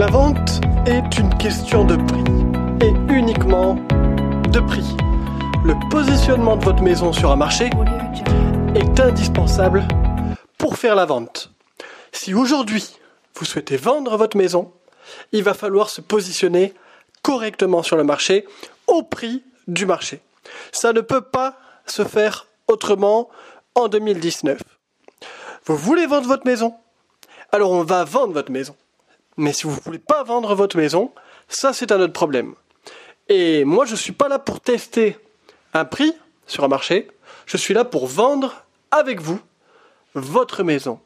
La vente est une question de prix et uniquement de prix. Le positionnement de votre maison sur un marché est indispensable pour faire la vente. Si aujourd'hui vous souhaitez vendre votre maison, il va falloir se positionner correctement sur le marché au prix du marché. Ça ne peut pas se faire autrement en 2019. Vous voulez vendre votre maison? Alors on va vendre votre maison. Mais si vous ne voulez pas vendre votre maison, ça c'est un autre problème. Et moi je ne suis pas là pour tester un prix sur un marché, je suis là pour vendre avec vous votre maison.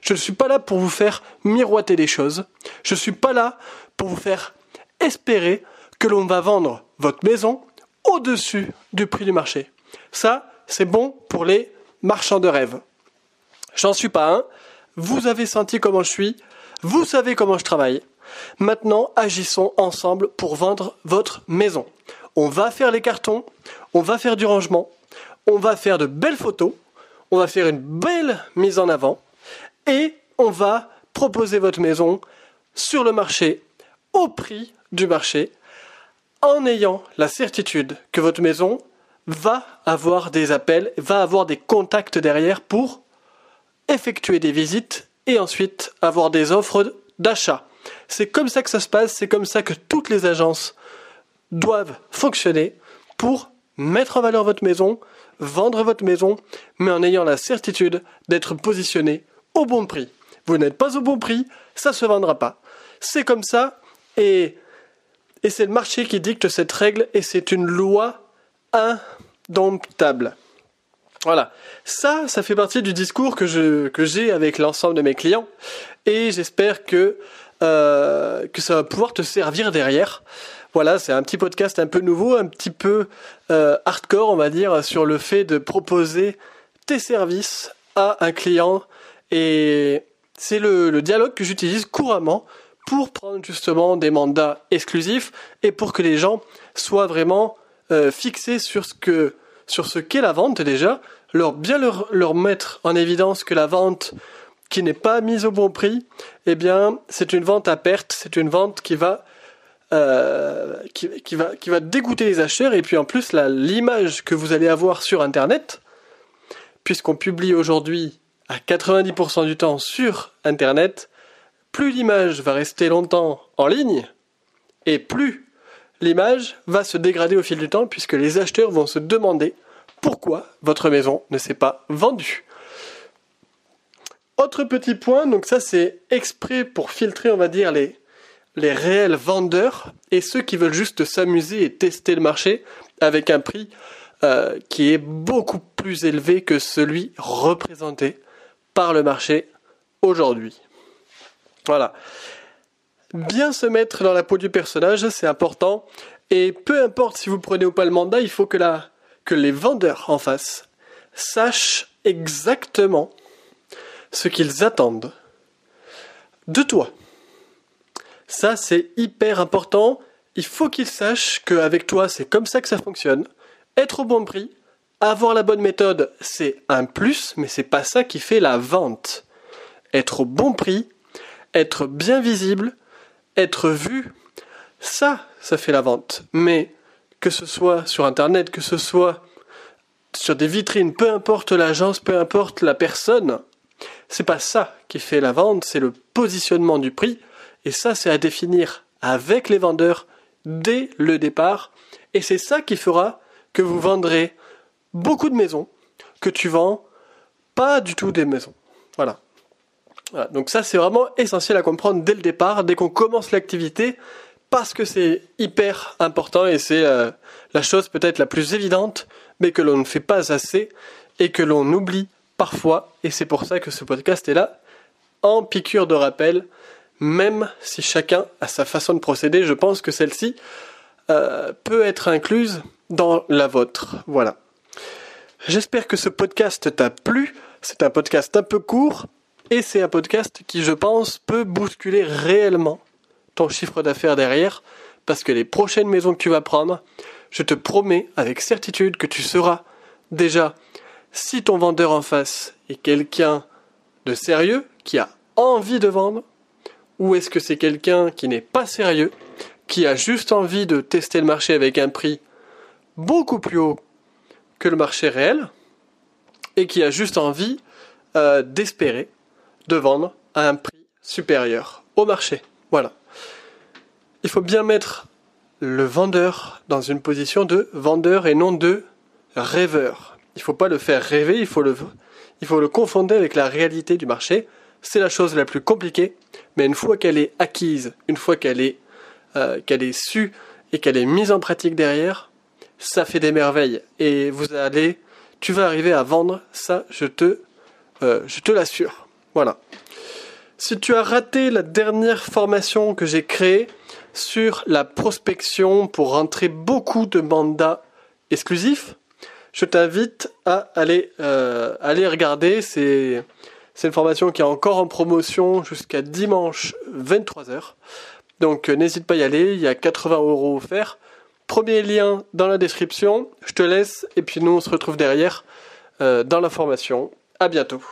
Je ne suis pas là pour vous faire miroiter des choses. Je ne suis pas là pour vous faire espérer que l'on va vendre votre maison au-dessus du prix du marché. Ça, c'est bon pour les marchands de rêve. J'en suis pas un. Vous avez senti comment je suis. Vous savez comment je travaille. Maintenant, agissons ensemble pour vendre votre maison. On va faire les cartons, on va faire du rangement, on va faire de belles photos, on va faire une belle mise en avant et on va proposer votre maison sur le marché au prix du marché en ayant la certitude que votre maison va avoir des appels, va avoir des contacts derrière pour effectuer des visites et ensuite avoir des offres d'achat. C'est comme ça que ça se passe, c'est comme ça que toutes les agences doivent fonctionner pour mettre en valeur votre maison, vendre votre maison, mais en ayant la certitude d'être positionné au bon prix. Vous n'êtes pas au bon prix, ça ne se vendra pas. C'est comme ça et, et c'est le marché qui dicte cette règle et c'est une loi indomptable. Voilà. Ça, ça fait partie du discours que j'ai avec l'ensemble de mes clients et j'espère que euh, que ça va pouvoir te servir derrière. Voilà, c'est un petit podcast un peu nouveau, un petit peu euh, hardcore, on va dire, sur le fait de proposer tes services à un client et c'est le, dialogue que j'utilise couramment pour prendre justement des mandats exclusifs et pour que les gens soient vraiment euh, fixés sur ce qu'est la vente déjà, leur bien leur, mettre en évidence que la vente qui n'est pas mise au bon prix, eh bien, c'est une vente à perte, c'est une vente qui va, euh, qui va dégoûter les acheteurs. Et puis en plus, l'image que vous allez avoir sur Internet, puisqu'on publie aujourd'hui à 90% du temps sur Internet, plus l'image va rester longtemps en ligne, et plus l'image va se dégrader au fil du temps, puisque les acheteurs vont se demander pourquoi votre maison ne s'est pas vendue. Autre petit point, donc ça c'est exprès pour filtrer, on va dire, les, réels vendeurs et ceux qui veulent juste s'amuser et tester le marché avec un prix euh, qui est beaucoup plus élevé que celui représenté par le marché aujourd'hui. Voilà. Bien se mettre dans la peau du personnage, c'est important. Et peu importe si vous prenez ou pas le mandat, il faut que, la, que les vendeurs en face sachent exactement ce qu'ils attendent de toi. Ça, c'est hyper important. Il faut qu'ils sachent qu'avec toi, c'est comme ça que ça fonctionne. Être au bon prix, avoir la bonne méthode, c'est un plus, mais c'est pas ça qui fait la vente. Être au bon prix, être bien visible, être vu, ça, ça fait la vente. Mais que ce soit sur Internet, que ce soit sur des vitrines, peu importe l'agence, peu importe la personne, c'est pas ça qui fait la vente, c'est le positionnement du prix. Et ça, c'est à définir avec les vendeurs dès le départ. Et c'est ça qui fera que vous vendrez beaucoup de maisons, que tu vends pas du tout des maisons. Voilà. Donc ça, c'est vraiment essentiel à comprendre dès le départ, dès qu'on commence l'activité, parce que c'est hyper important et c'est euh, la chose peut-être la plus évidente, mais que l'on ne fait pas assez et que l'on oublie parfois, et c'est pour ça que ce podcast est là, en piqûre de rappel, même si chacun a sa façon de procéder, je pense que celle-ci euh, peut être incluse dans la vôtre. Voilà. J'espère que ce podcast t'a plu. C'est un podcast un peu court et c'est un podcast qui, je pense, peut bousculer réellement ton chiffre d'affaires derrière parce que les prochaines maisons que tu vas prendre, je te promets avec certitude que tu seras déjà si ton vendeur en face est quelqu'un de sérieux, qui a envie de vendre, ou est-ce que c'est quelqu'un qui n'est pas sérieux, qui a juste envie de tester le marché avec un prix beaucoup plus haut que le marché réel et qui a juste envie euh, d'espérer de vendre à un prix supérieur au marché. Voilà. Il faut bien mettre le vendeur dans une position de vendeur et non de rêveur. Il ne faut pas le faire rêver, il faut le, il avec la réalité du marché. C'est la chose la plus compliquée, mais une fois qu'elle est acquise, une fois qu'elle est, euh, qu'elle est sue et qu'elle est mise en pratique derrière, ça fait des merveilles. Et vous allez, tu vas arriver à vendre, ça, je te, euh, je te l'assure. Voilà. Si tu as raté la dernière formation que j'ai créée sur la prospection pour rentrer beaucoup de mandats exclusifs, je t'invite à aller, euh, regarder. C'est, c'est une formation qui est encore en promotion jusqu'à dimanche 23h. Donc euh, n'hésite pas à y aller, il y a 80 euros offerts. Premier lien dans la description, je te laisse et puis nous on se retrouve derrière euh, dans la formation. À bientôt.